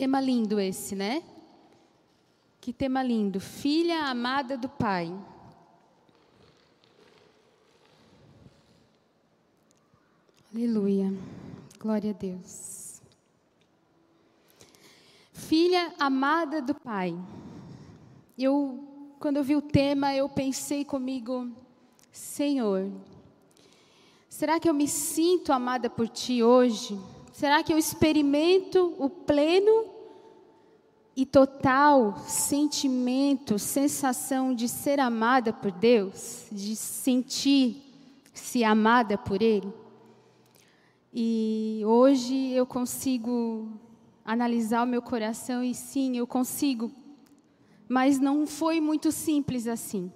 Tema lindo esse, né? Que tema lindo. Filha amada do Pai. Aleluia. Glória a Deus. Filha amada do Pai. Eu, quando eu vi o tema, eu pensei comigo, Senhor, será que eu me sinto amada por Ti hoje? Será que eu experimento o pleno e total sentimento, sensação de ser amada por Deus, de sentir-se amada por Ele? E hoje eu consigo analisar o meu coração e sim, eu consigo, mas não foi muito simples assim.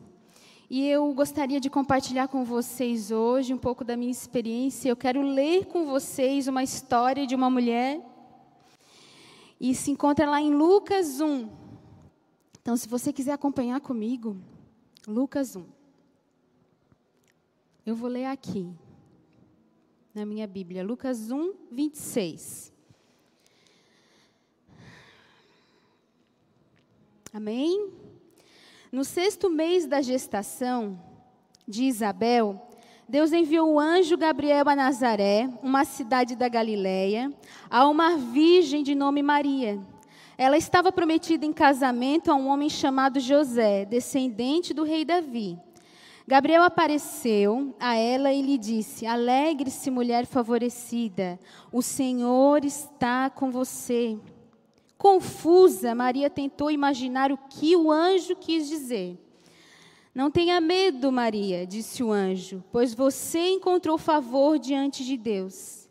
E eu gostaria de compartilhar com vocês hoje um pouco da minha experiência. Eu quero ler com vocês uma história de uma mulher. E se encontra lá em Lucas 1. Então, se você quiser acompanhar comigo, Lucas 1. Eu vou ler aqui, na minha Bíblia, Lucas 1, 26. Amém? No sexto mês da gestação de Isabel, Deus enviou o anjo Gabriel a Nazaré, uma cidade da Galiléia, a uma virgem de nome Maria. Ela estava prometida em casamento a um homem chamado José, descendente do rei Davi. Gabriel apareceu a ela e lhe disse: Alegre-se, mulher favorecida, o Senhor está com você. Confusa, Maria tentou imaginar o que o anjo quis dizer. Não tenha medo, Maria, disse o anjo, pois você encontrou favor diante de Deus.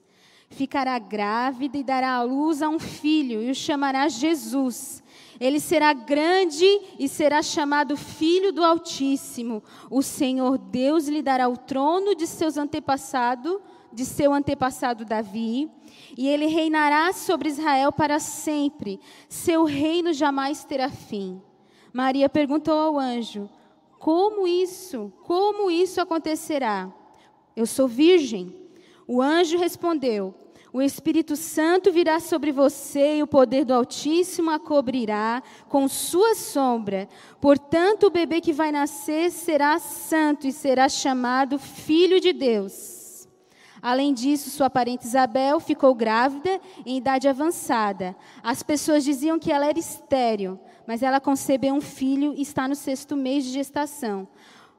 Ficará grávida e dará à luz a um filho e o chamará Jesus. Ele será grande e será chamado Filho do Altíssimo. O Senhor Deus lhe dará o trono de seus antepassados, de seu antepassado Davi e ele reinará sobre Israel para sempre. Seu reino jamais terá fim. Maria perguntou ao anjo: Como isso? Como isso acontecerá? Eu sou virgem. O anjo respondeu: O Espírito Santo virá sobre você e o poder do Altíssimo a cobrirá com sua sombra. Portanto, o bebê que vai nascer será santo e será chamado Filho de Deus. Além disso, sua parente Isabel ficou grávida em idade avançada. As pessoas diziam que ela era estéril, mas ela concebeu um filho e está no sexto mês de gestação,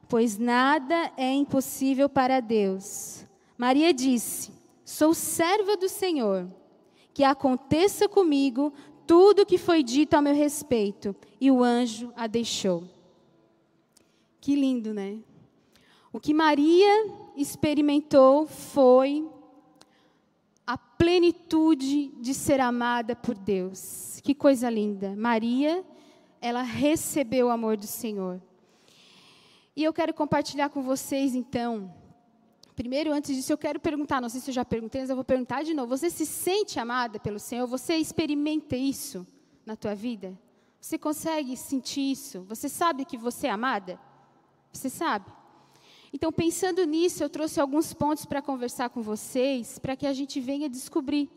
pois nada é impossível para Deus. Maria disse: Sou serva do Senhor, que aconteça comigo tudo o que foi dito a meu respeito. E o anjo a deixou. Que lindo, né? O que Maria experimentou foi a plenitude de ser amada por Deus. Que coisa linda. Maria, ela recebeu o amor do Senhor. E eu quero compartilhar com vocês, então. Primeiro, antes disso, eu quero perguntar, não sei se eu já perguntei, mas eu vou perguntar de novo. Você se sente amada pelo Senhor? Você experimenta isso na tua vida? Você consegue sentir isso? Você sabe que você é amada? Você sabe? Então, pensando nisso, eu trouxe alguns pontos para conversar com vocês, para que a gente venha descobrir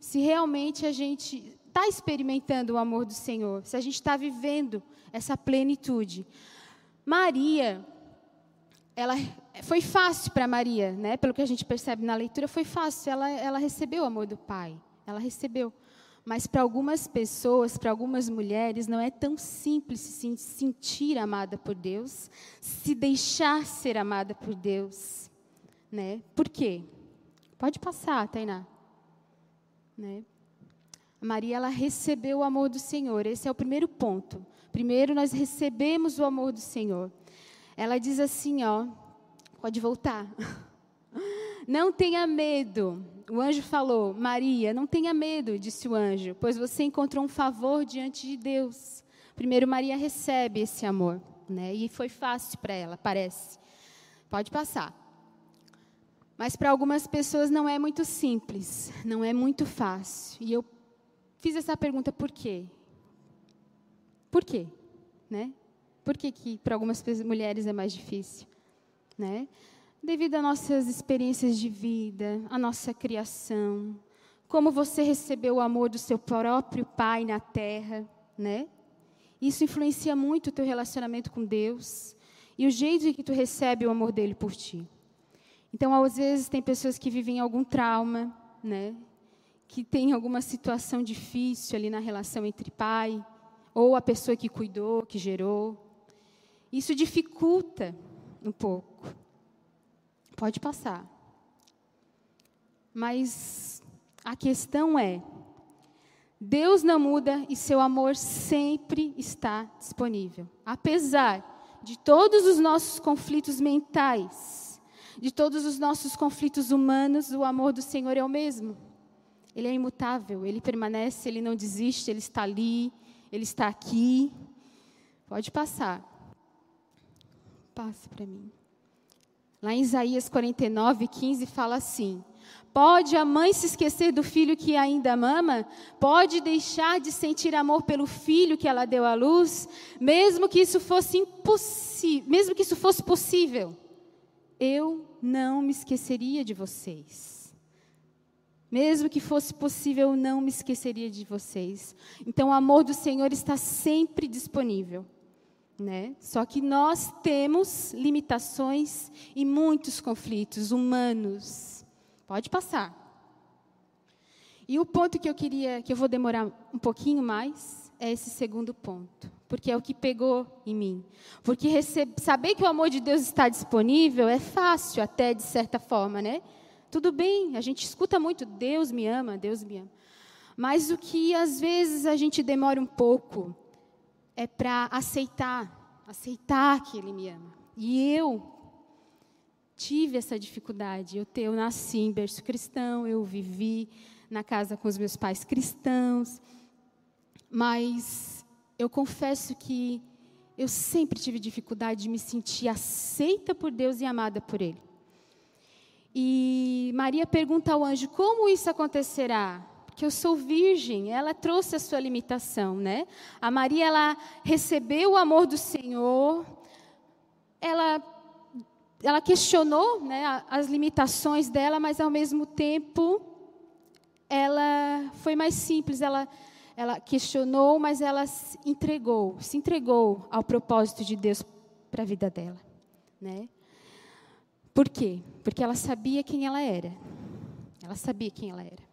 se realmente a gente está experimentando o amor do Senhor, se a gente está vivendo essa plenitude. Maria, ela foi fácil para Maria, né? Pelo que a gente percebe na leitura, foi fácil. Ela, ela recebeu o amor do Pai. Ela recebeu. Mas para algumas pessoas, para algumas mulheres, não é tão simples se sentir amada por Deus, se deixar ser amada por Deus. Né? Por quê? Pode passar, Tainá. Né? Maria, ela recebeu o amor do Senhor. Esse é o primeiro ponto. Primeiro, nós recebemos o amor do Senhor. Ela diz assim, ó, pode voltar. Não tenha medo. O anjo falou: Maria, não tenha medo, disse o anjo, pois você encontrou um favor diante de Deus. Primeiro, Maria recebe esse amor, né? E foi fácil para ela, parece. Pode passar. Mas para algumas pessoas não é muito simples, não é muito fácil. E eu fiz essa pergunta por quê? Por quê? Né? Por que, que para algumas mulheres é mais difícil? Né? Devido às nossas experiências de vida, à nossa criação, como você recebeu o amor do seu próprio pai na terra, né? Isso influencia muito o teu relacionamento com Deus e o jeito que tu recebe o amor dele por ti. Então, às vezes tem pessoas que vivem algum trauma, né? Que tem alguma situação difícil ali na relação entre pai ou a pessoa que cuidou, que gerou. Isso dificulta um pouco. Pode passar. Mas a questão é: Deus não muda e seu amor sempre está disponível. Apesar de todos os nossos conflitos mentais, de todos os nossos conflitos humanos, o amor do Senhor é o mesmo. Ele é imutável, ele permanece, ele não desiste, ele está ali, ele está aqui. Pode passar. Passe para mim. Lá em Isaías 49, 15 fala assim: Pode a mãe se esquecer do filho que ainda mama? Pode deixar de sentir amor pelo filho que ela deu à luz, mesmo que isso fosse impossível, mesmo que isso fosse possível? Eu não me esqueceria de vocês. Mesmo que fosse possível, eu não me esqueceria de vocês. Então, o amor do Senhor está sempre disponível. Né? Só que nós temos limitações e muitos conflitos humanos Pode passar. E o ponto que eu queria, que eu vou demorar um pouquinho mais, é esse segundo ponto, porque é o que pegou em mim. Porque saber que o amor de Deus está disponível é fácil, até de certa forma, né? Tudo bem, a gente escuta muito, Deus me ama, Deus me ama. Mas o que às vezes a gente demora um pouco é para aceitar, aceitar que Ele me ama. E eu, tive essa dificuldade. Eu, eu nasci em berço cristão, eu vivi na casa com os meus pais cristãos, mas eu confesso que eu sempre tive dificuldade de me sentir aceita por Deus e amada por Ele. E Maria pergunta ao anjo: como isso acontecerá? Porque eu sou virgem, ela trouxe a sua limitação, né? A Maria, ela recebeu o amor do Senhor, ela ela questionou né, as limitações dela, mas ao mesmo tempo ela foi mais simples. Ela, ela questionou, mas ela se entregou, se entregou ao propósito de Deus para a vida dela, né? Por quê? Porque ela sabia quem ela era. Ela sabia quem ela era.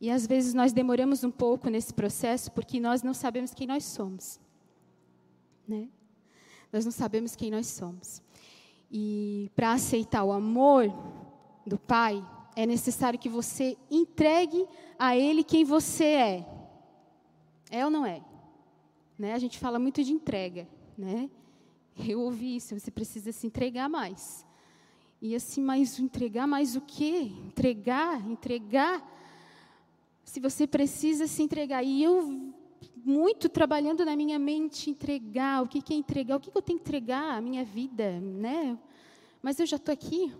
E às vezes nós demoramos um pouco nesse processo porque nós não sabemos quem nós somos, né? Nós não sabemos quem nós somos. E para aceitar o amor do Pai, é necessário que você entregue a Ele quem você é. É ou não é? Né? A gente fala muito de entrega, né? Eu ouvi isso, você precisa se entregar mais. E assim, mas entregar mais o quê? Entregar, entregar. Se você precisa se entregar. E eu muito trabalhando na minha mente entregar, o que, é entregar, o que, que eu tenho que entregar, a minha vida, né? Mas eu já estou aqui.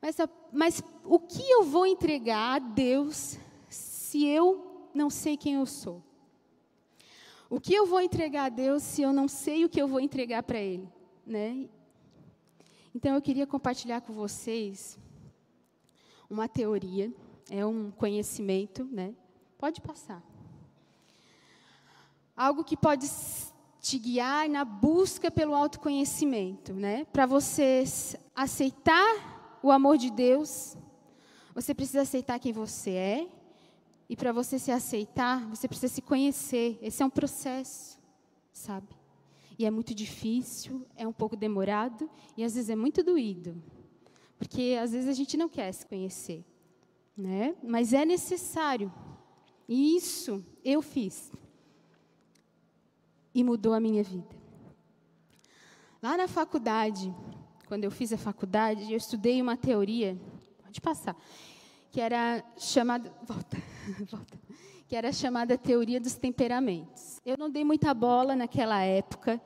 Mas, mas o que eu vou entregar a Deus se eu não sei quem eu sou? O que eu vou entregar a Deus se eu não sei o que eu vou entregar para Ele, né? Então eu queria compartilhar com vocês uma teoria, é um conhecimento, né? Pode passar algo que pode te guiar na busca pelo autoconhecimento, né? Para você aceitar o amor de Deus, você precisa aceitar quem você é. E para você se aceitar, você precisa se conhecer. Esse é um processo, sabe? E é muito difícil, é um pouco demorado e às vezes é muito doído. Porque às vezes a gente não quer se conhecer, né? Mas é necessário. E isso eu fiz e mudou a minha vida. Lá na faculdade, quando eu fiz a faculdade, eu estudei uma teoria, pode passar, que era chamada, volta, volta, que era chamada teoria dos temperamentos. Eu não dei muita bola naquela época,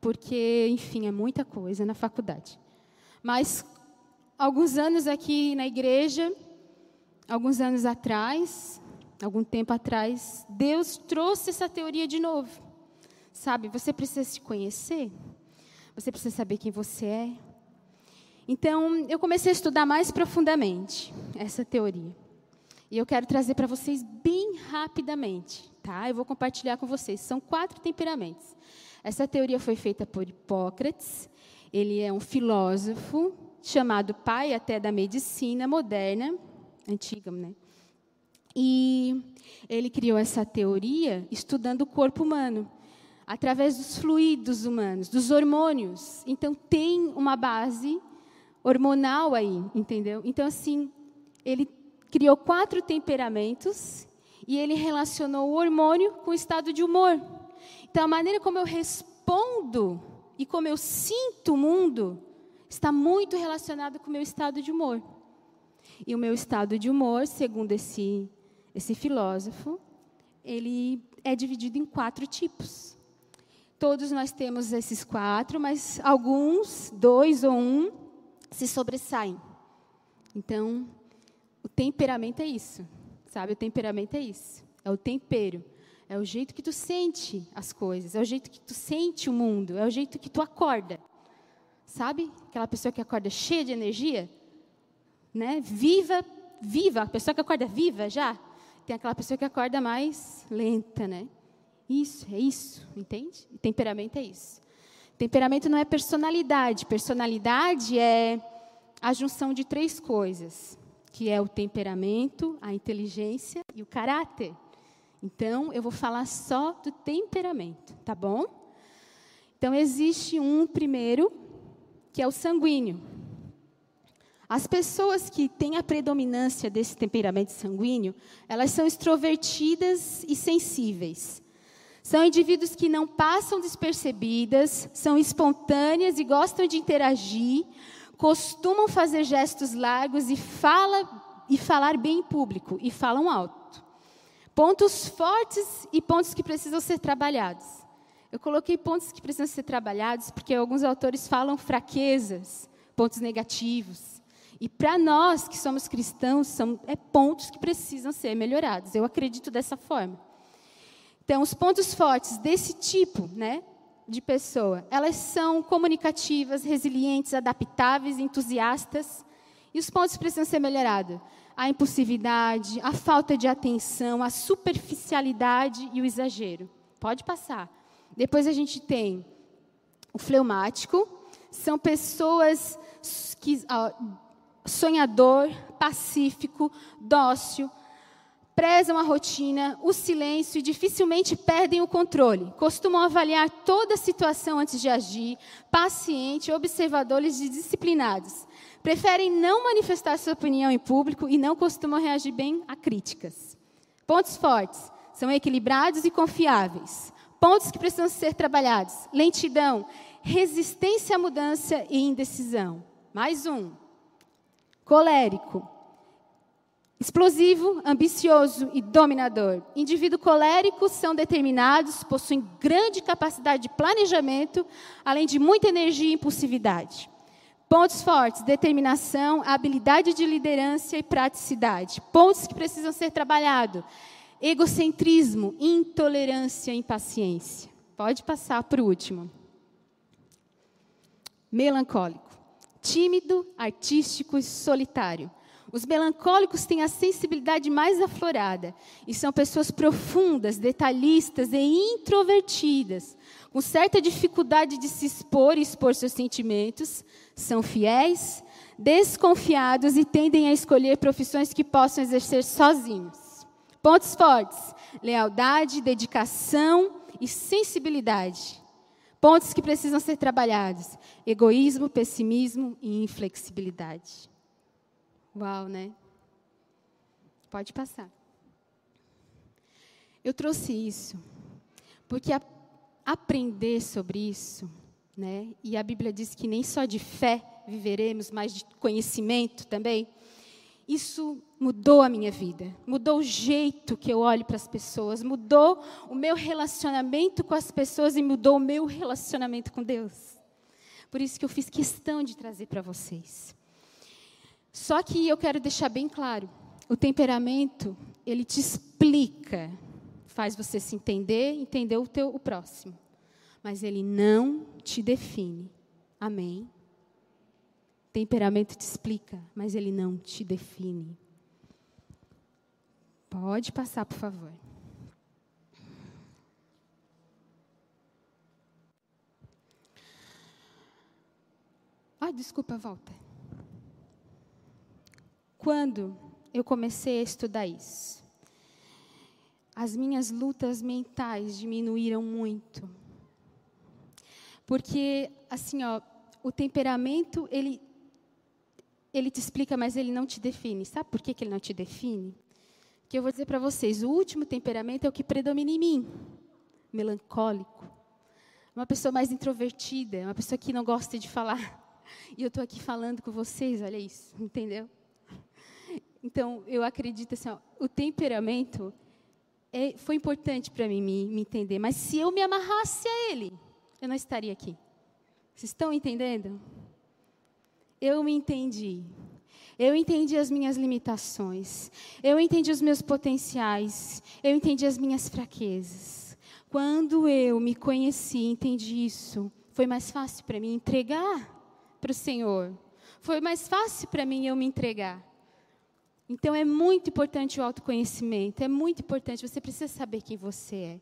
porque, enfim, é muita coisa na faculdade. Mas alguns anos aqui na igreja, alguns anos atrás, algum tempo atrás, Deus trouxe essa teoria de novo. Sabe, você precisa se conhecer, você precisa saber quem você é. Então, eu comecei a estudar mais profundamente essa teoria. E eu quero trazer para vocês bem rapidamente, tá? Eu vou compartilhar com vocês. São quatro temperamentos. Essa teoria foi feita por Hipócrates. Ele é um filósofo chamado pai até da medicina moderna, antiga, né? E ele criou essa teoria estudando o corpo humano, através dos fluidos humanos, dos hormônios. Então tem uma base hormonal aí, entendeu? Então assim, ele criou quatro temperamentos e ele relacionou o hormônio com o estado de humor. Então a maneira como eu respondo e como eu sinto o mundo está muito relacionado com o meu estado de humor. E o meu estado de humor, segundo esse, esse filósofo, ele é dividido em quatro tipos. Todos nós temos esses quatro, mas alguns, dois ou um, se sobressaem. Então, o temperamento é isso, sabe? O temperamento é isso. É o tempero. É o jeito que tu sente as coisas, é o jeito que tu sente o mundo, é o jeito que tu acorda. Sabe? Aquela pessoa que acorda cheia de energia, né? Viva, viva, a pessoa que acorda viva já. Tem aquela pessoa que acorda mais lenta, né? Isso, é isso, entende? Temperamento é isso. Temperamento não é personalidade. Personalidade é a junção de três coisas, que é o temperamento, a inteligência e o caráter. Então, eu vou falar só do temperamento, tá bom? Então, existe um primeiro que é o sanguíneo. As pessoas que têm a predominância desse temperamento sanguíneo, elas são extrovertidas e sensíveis. São indivíduos que não passam despercebidas, são espontâneas e gostam de interagir, costumam fazer gestos largos e, fala, e falar bem em público, e falam alto. Pontos fortes e pontos que precisam ser trabalhados. Eu coloquei pontos que precisam ser trabalhados, porque alguns autores falam fraquezas, pontos negativos. E para nós que somos cristãos, são é pontos que precisam ser melhorados. Eu acredito dessa forma. Então, os pontos fortes desse tipo, né, de pessoa, elas são comunicativas, resilientes, adaptáveis, entusiastas. E os pontos precisam ser melhorados: a impulsividade, a falta de atenção, a superficialidade e o exagero. Pode passar. Depois a gente tem o fleumático, são pessoas que sonhador, pacífico, dócil, prezam a rotina, o silêncio e dificilmente perdem o controle. Costumam avaliar toda a situação antes de agir, paciente, observadores e disciplinados. Preferem não manifestar sua opinião em público e não costumam reagir bem a críticas. Pontos fortes: são equilibrados e confiáveis. Pontos que precisam ser trabalhados: lentidão, resistência à mudança e indecisão. Mais um. Colérico. Explosivo, ambicioso e dominador. Indivíduos coléricos são determinados, possuem grande capacidade de planejamento, além de muita energia e impulsividade. Pontos fortes: determinação, habilidade de liderança e praticidade. Pontos que precisam ser trabalhados: egocentrismo, intolerância e impaciência. Pode passar para o último. Melancólico. Tímido, artístico e solitário. Os melancólicos têm a sensibilidade mais aflorada e são pessoas profundas, detalhistas e introvertidas, com certa dificuldade de se expor e expor seus sentimentos, são fiéis, desconfiados e tendem a escolher profissões que possam exercer sozinhos. Pontos fortes: lealdade, dedicação e sensibilidade. Pontos que precisam ser trabalhados: egoísmo, pessimismo e inflexibilidade. Uau, né? Pode passar. Eu trouxe isso porque a, aprender sobre isso, né? E a Bíblia diz que nem só de fé viveremos, mas de conhecimento também. Isso mudou a minha vida, mudou o jeito que eu olho para as pessoas, mudou o meu relacionamento com as pessoas e mudou o meu relacionamento com Deus. Por isso que eu fiz questão de trazer para vocês. Só que eu quero deixar bem claro, o temperamento, ele te explica, faz você se entender, entender o teu o próximo. Mas ele não te define. Amém. Temperamento te explica, mas ele não te define. Pode passar, por favor. Ah, desculpa, volta. Quando eu comecei a estudar isso, as minhas lutas mentais diminuíram muito. Porque, assim, ó, o temperamento, ele, ele te explica, mas ele não te define. Sabe por que, que ele não te define? Que eu vou dizer para vocês, o último temperamento é o que predomina em mim. Melancólico. Uma pessoa mais introvertida, uma pessoa que não gosta de falar. E eu estou aqui falando com vocês, olha isso, entendeu? Então, eu acredito assim, ó, o temperamento é, foi importante para mim me, me entender, mas se eu me amarrasse a ele, eu não estaria aqui. Vocês estão entendendo? Eu me entendi. Eu entendi as minhas limitações. Eu entendi os meus potenciais. Eu entendi as minhas fraquezas. Quando eu me conheci, entendi isso, foi mais fácil para mim entregar para o Senhor. Foi mais fácil para mim eu me entregar. Então é muito importante o autoconhecimento, é muito importante. Você precisa saber quem você é.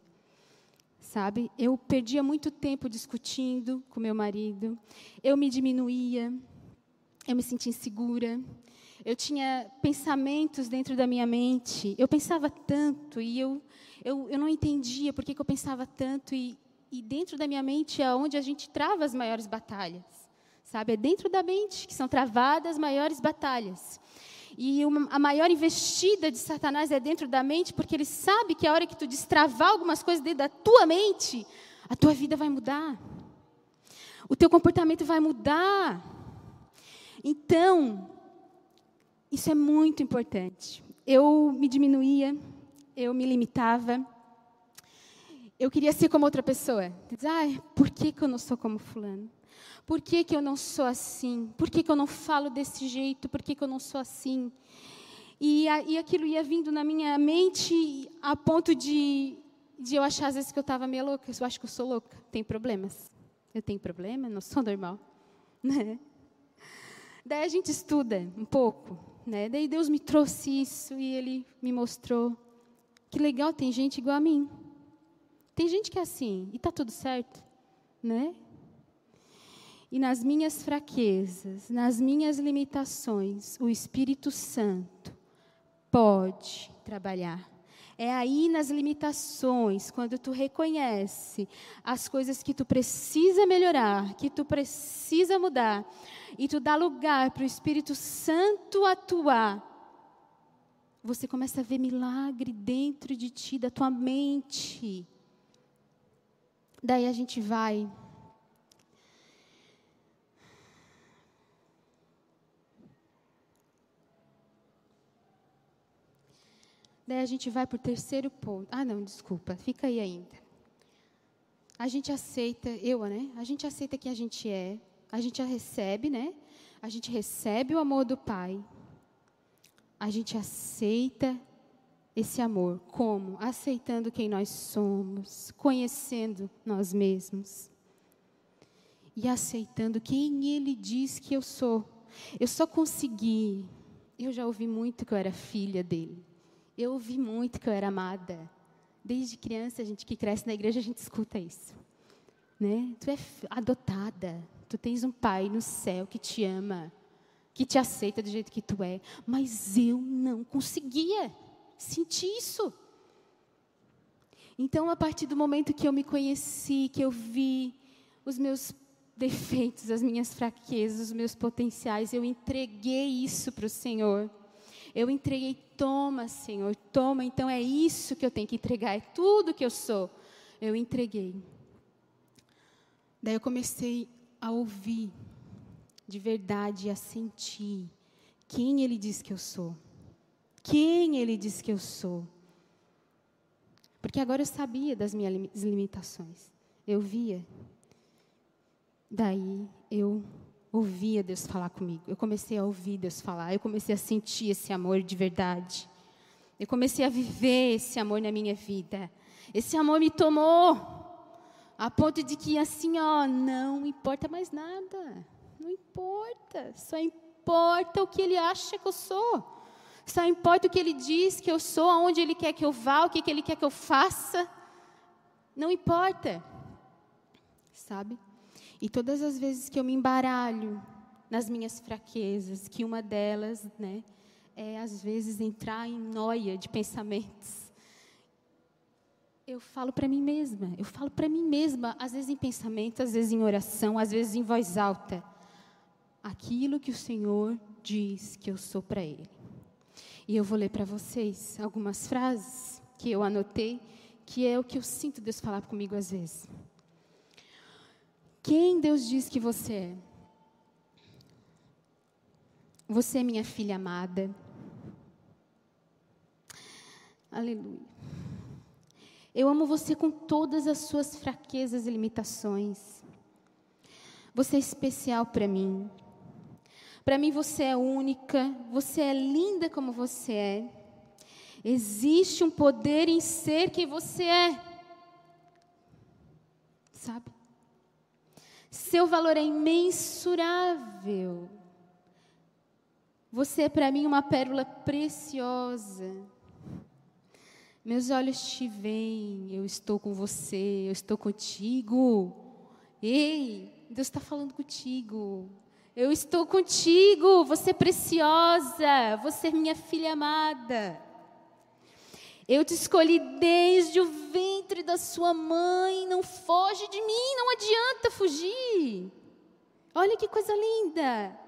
Sabe? Eu perdia muito tempo discutindo com meu marido. Eu me diminuía. Eu me sentia insegura. Eu tinha pensamentos dentro da minha mente. Eu pensava tanto e eu, eu, eu não entendia por que, eu pensava tanto. E, e dentro da minha mente é onde a gente trava as maiores batalhas. Sabe? É dentro da mente que são travadas as maiores batalhas. E uma, a maior investida de Satanás é dentro da mente, porque ele sabe que a hora que tu destravar algumas coisas dentro da tua mente, a tua vida vai mudar. O teu comportamento vai mudar. Então, isso é muito importante. Eu me diminuía, eu me limitava. Eu queria ser como outra pessoa. Diz, por que, que eu não sou como fulano? Por que, que eu não sou assim? Por que, que eu não falo desse jeito? Por que, que eu não sou assim? E, a, e aquilo ia vindo na minha mente a ponto de, de eu achar às vezes que eu estava meio louca. Eu acho que eu sou louca. Tem problemas? Eu tenho problema? Não sou normal. Né? Daí a gente estuda um pouco. Né? Daí Deus me trouxe isso e Ele me mostrou. Que legal, tem gente igual a mim. Tem gente que é assim e está tudo certo. Né? E nas minhas fraquezas, nas minhas limitações, o Espírito Santo pode trabalhar. É aí nas limitações, quando tu reconhece as coisas que tu precisa melhorar, que tu precisa mudar, e tu dá lugar para o Espírito Santo atuar, você começa a ver milagre dentro de ti, da tua mente. Daí a gente vai Daí a gente vai para o terceiro ponto. Ah, não, desculpa, fica aí ainda. A gente aceita, eu, né? A gente aceita quem a gente é, a gente a recebe, né? A gente recebe o amor do Pai. A gente aceita esse amor. Como? Aceitando quem nós somos, conhecendo nós mesmos. E aceitando quem Ele diz que eu sou. Eu só consegui. Eu já ouvi muito que eu era filha dele. Eu ouvi muito que eu era amada. Desde criança, a gente que cresce na igreja, a gente escuta isso. Né? Tu é adotada. Tu tens um pai no céu que te ama, que te aceita do jeito que tu é. Mas eu não conseguia sentir isso. Então, a partir do momento que eu me conheci, que eu vi os meus defeitos, as minhas fraquezas, os meus potenciais, eu entreguei isso para o Senhor. Eu entreguei, toma, Senhor, toma. Então é isso que eu tenho que entregar, é tudo que eu sou. Eu entreguei. Daí eu comecei a ouvir de verdade, a sentir quem Ele diz que eu sou. Quem Ele diz que eu sou. Porque agora eu sabia das minhas limitações. Eu via. Daí eu ouvia Deus falar comigo. Eu comecei a ouvir Deus falar. Eu comecei a sentir esse amor de verdade. Eu comecei a viver esse amor na minha vida. Esse amor me tomou a ponto de que assim, ó, não importa mais nada. Não importa. Só importa o que ele acha que eu sou. Só importa o que Ele diz que eu sou, aonde Ele quer que eu vá, o que, que Ele quer que eu faça. Não importa. Sabe? E todas as vezes que eu me embaralho nas minhas fraquezas, que uma delas, né, é às vezes entrar em noia de pensamentos. Eu falo para mim mesma, eu falo para mim mesma, às vezes em pensamento, às vezes em oração, às vezes em voz alta, aquilo que o Senhor diz que eu sou para Ele. E eu vou ler para vocês algumas frases que eu anotei, que é o que eu sinto Deus falar comigo às vezes. Quem Deus diz que você é? Você é minha filha amada. Aleluia. Eu amo você com todas as suas fraquezas e limitações. Você é especial para mim. Para mim você é única, você é linda como você é. Existe um poder em ser quem você é. Sabe? Seu valor é imensurável. Você é para mim uma pérola preciosa. Meus olhos te veem, eu estou com você, eu estou contigo. Ei, Deus está falando contigo. Eu estou contigo, você é preciosa, você é minha filha amada. Eu te escolhi desde o ventre da sua mãe, não foge de mim, não adianta fugir. Olha que coisa linda.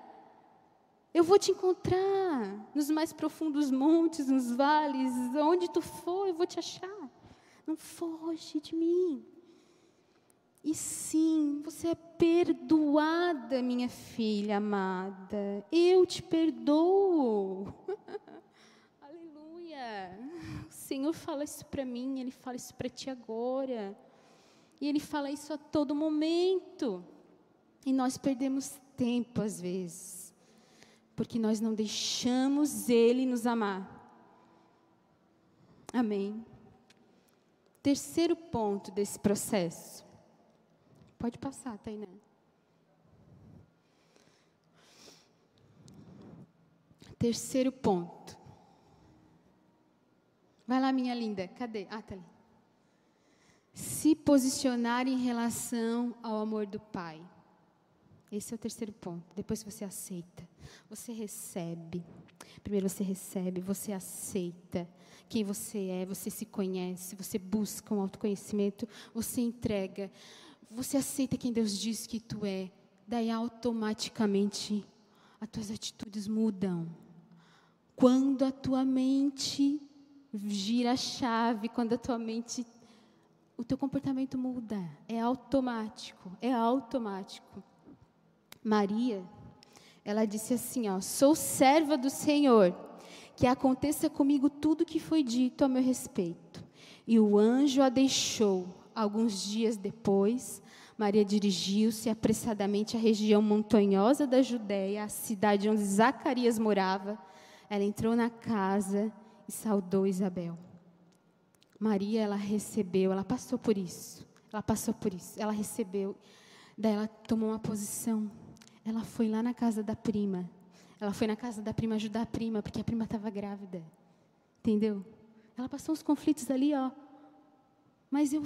Eu vou te encontrar nos mais profundos montes, nos vales, onde tu for, eu vou te achar. Não foge de mim. E sim, você é perdoada, minha filha amada. Eu te perdoo. Aleluia. Senhor fala isso para mim, Ele fala isso para ti agora. E Ele fala isso a todo momento. E nós perdemos tempo às vezes, porque nós não deixamos Ele nos amar. Amém. Terceiro ponto desse processo Pode passar, Tainá. Terceiro ponto. Vai lá, minha linda. Cadê? Ah, tá ali. Se posicionar em relação ao amor do Pai. Esse é o terceiro ponto. Depois você aceita. Você recebe. Primeiro você recebe, você aceita quem você é, você se conhece, você busca um autoconhecimento, você entrega você aceita quem Deus diz que tu é, daí automaticamente as tuas atitudes mudam. Quando a tua mente gira a chave, quando a tua mente o teu comportamento muda, é automático, é automático. Maria, ela disse assim, ó: "Sou serva do Senhor, que aconteça comigo tudo que foi dito a meu respeito." E o anjo a deixou Alguns dias depois, Maria dirigiu-se apressadamente à região montanhosa da Judéia, a cidade onde Zacarias morava. Ela entrou na casa e saudou Isabel. Maria, ela recebeu, ela passou por isso. Ela passou por isso. Ela recebeu. Daí ela tomou uma posição. Ela foi lá na casa da prima. Ela foi na casa da prima ajudar a prima, porque a prima estava grávida. Entendeu? Ela passou uns conflitos ali, ó. Mas eu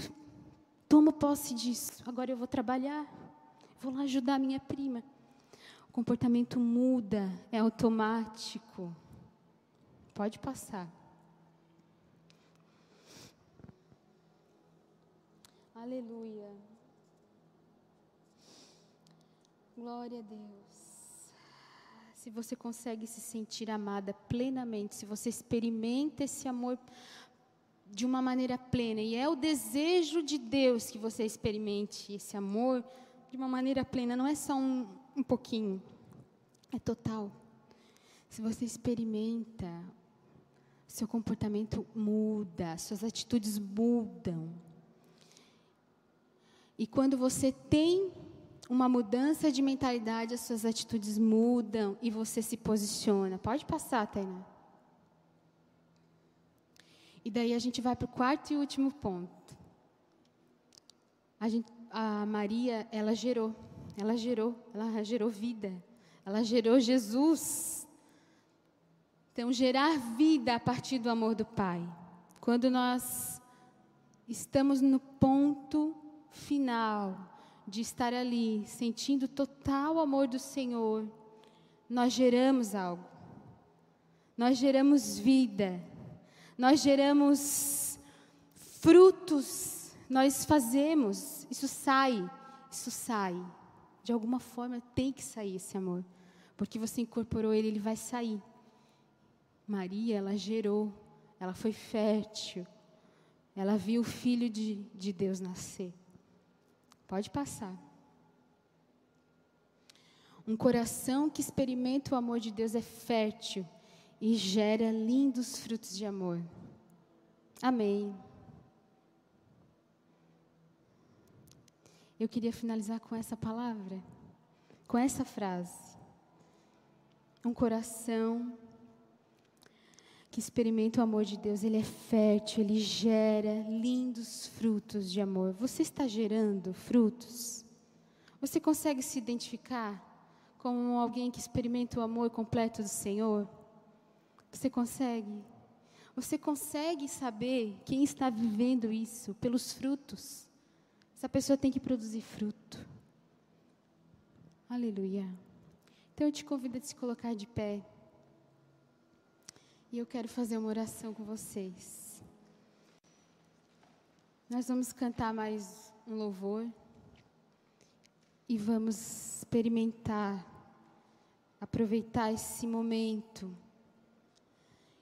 Tomo posse disso. Agora eu vou trabalhar. Vou lá ajudar a minha prima. O comportamento muda, é automático. Pode passar. Aleluia. Glória a Deus. Se você consegue se sentir amada plenamente, se você experimenta esse amor de uma maneira plena. E é o desejo de Deus que você experimente esse amor de uma maneira plena. Não é só um, um pouquinho, é total. Se você experimenta, seu comportamento muda, suas atitudes mudam. E quando você tem uma mudança de mentalidade, as suas atitudes mudam e você se posiciona. Pode passar, Tainá. E daí a gente vai para o quarto e último ponto. A, gente, a Maria, ela gerou, ela gerou, ela gerou vida, ela gerou Jesus. Então, gerar vida a partir do amor do Pai. Quando nós estamos no ponto final de estar ali, sentindo total amor do Senhor, nós geramos algo. Nós geramos vida. Nós geramos frutos. Nós fazemos. Isso sai. Isso sai. De alguma forma tem que sair esse amor. Porque você incorporou ele, ele vai sair. Maria, ela gerou. Ela foi fértil. Ela viu o Filho de, de Deus nascer. Pode passar. Um coração que experimenta o amor de Deus é fértil e gera lindos frutos de amor. Amém. Eu queria finalizar com essa palavra, com essa frase. Um coração que experimenta o amor de Deus, ele é fértil, ele gera lindos frutos de amor. Você está gerando frutos? Você consegue se identificar como alguém que experimenta o amor completo do Senhor? Você consegue? Você consegue saber quem está vivendo isso pelos frutos? Essa pessoa tem que produzir fruto. Aleluia. Então eu te convido a se colocar de pé. E eu quero fazer uma oração com vocês. Nós vamos cantar mais um louvor. E vamos experimentar, aproveitar esse momento.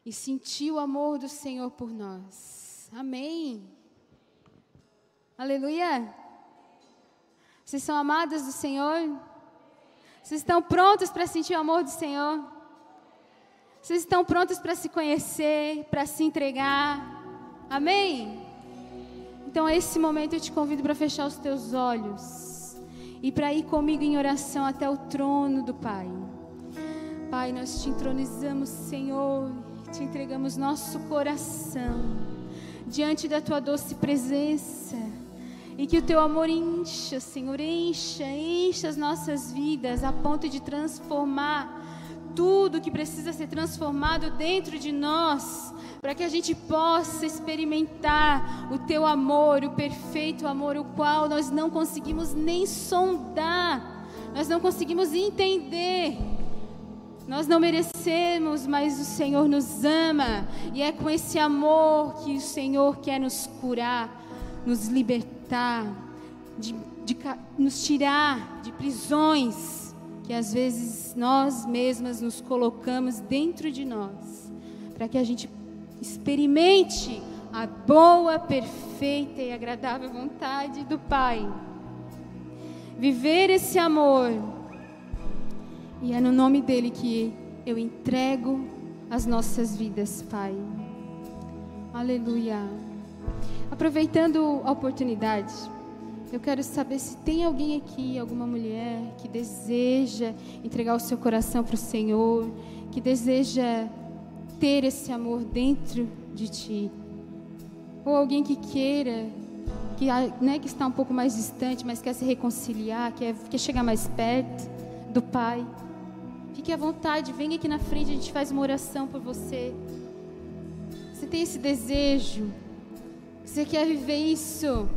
E sentir o amor do Senhor por nós. Amém. Aleluia. Vocês são amadas do Senhor? Vocês estão prontos para sentir o amor do Senhor? Vocês estão prontos para se conhecer, para se entregar? Amém? Então, a esse momento eu te convido para fechar os teus olhos e para ir comigo em oração até o trono do Pai. Pai, nós te entronizamos, Senhor, te entregamos nosso coração diante da tua doce presença. E que o teu amor encha, Senhor, encha, encha as nossas vidas a ponto de transformar tudo que precisa ser transformado dentro de nós, para que a gente possa experimentar o teu amor, o perfeito amor, o qual nós não conseguimos nem sondar, nós não conseguimos entender. Nós não merecemos, mas o Senhor nos ama, e é com esse amor que o Senhor quer nos curar, nos libertar, de, de, nos tirar de prisões que às vezes nós mesmas nos colocamos dentro de nós, para que a gente experimente a boa, perfeita e agradável vontade do Pai. Viver esse amor. E é no nome dele que eu entrego as nossas vidas, Pai. Aleluia. Aproveitando a oportunidade, eu quero saber se tem alguém aqui, alguma mulher que deseja entregar o seu coração para o Senhor, que deseja ter esse amor dentro de ti. Ou alguém que queira, que, né, que está um pouco mais distante, mas quer se reconciliar, quer, quer chegar mais perto do Pai. Fique à vontade, venha aqui na frente, a gente faz uma oração por você. Você tem esse desejo, você quer viver isso.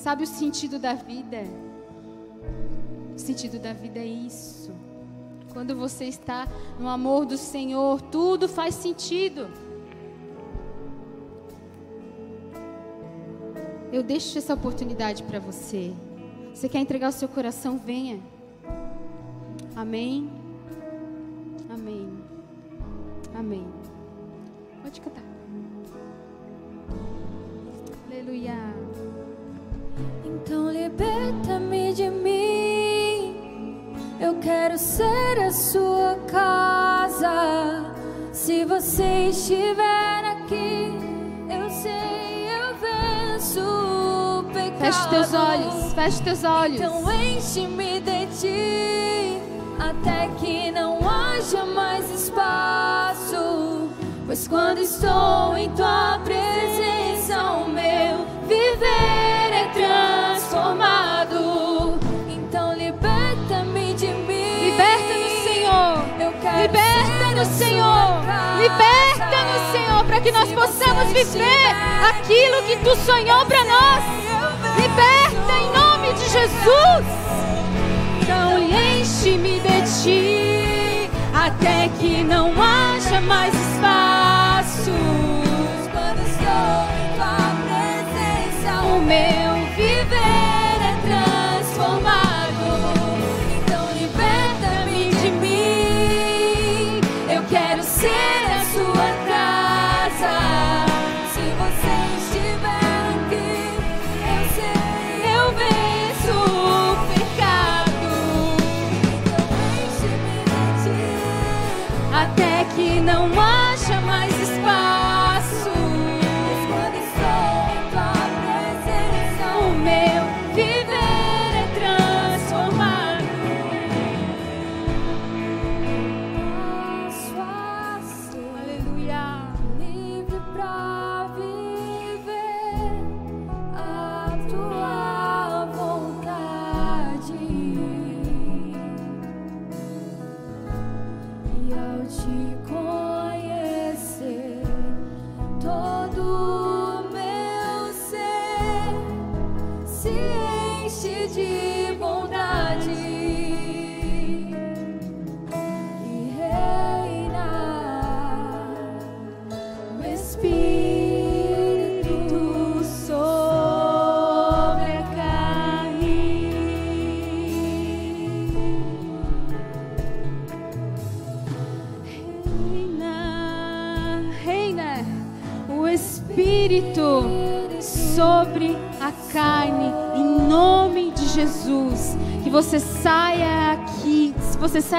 Sabe o sentido da vida? O sentido da vida é isso. Quando você está no amor do Senhor, tudo faz sentido. Eu deixo essa oportunidade para você. Você quer entregar o seu coração? Venha. Amém. Amém. Amém. Pode cantar. Aleluia. Então liberta-me de mim. Eu quero ser a sua casa. Se você estiver aqui, eu sei, eu venço o pecado. Feche teus olhos, feche teus olhos. Então enche-me de ti, até que não haja mais espaço. Pois quando estou em tua presença, o meu viver Liberta-nos, Senhor, para que nós possamos viver aquilo que tu sonhou para nós. Liberta em nome de Jesus. Então enche-me de ti até que não haja mais espaço. Quando estou em tua presença, O meu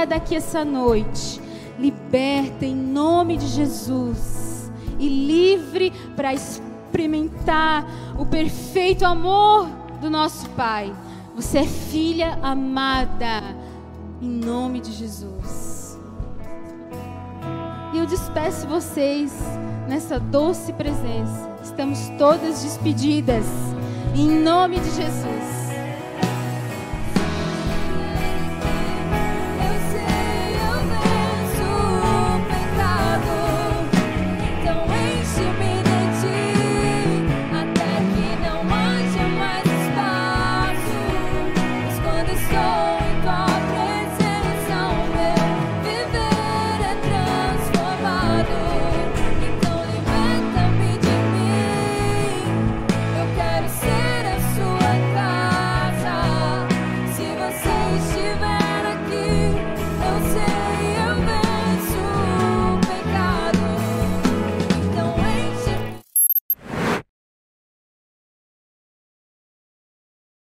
daqui essa noite, liberta em nome de Jesus e livre para experimentar o perfeito amor do nosso Pai. Você é filha amada, em nome de Jesus. E eu despeço vocês nessa doce presença. Estamos todas despedidas. Em nome de Jesus.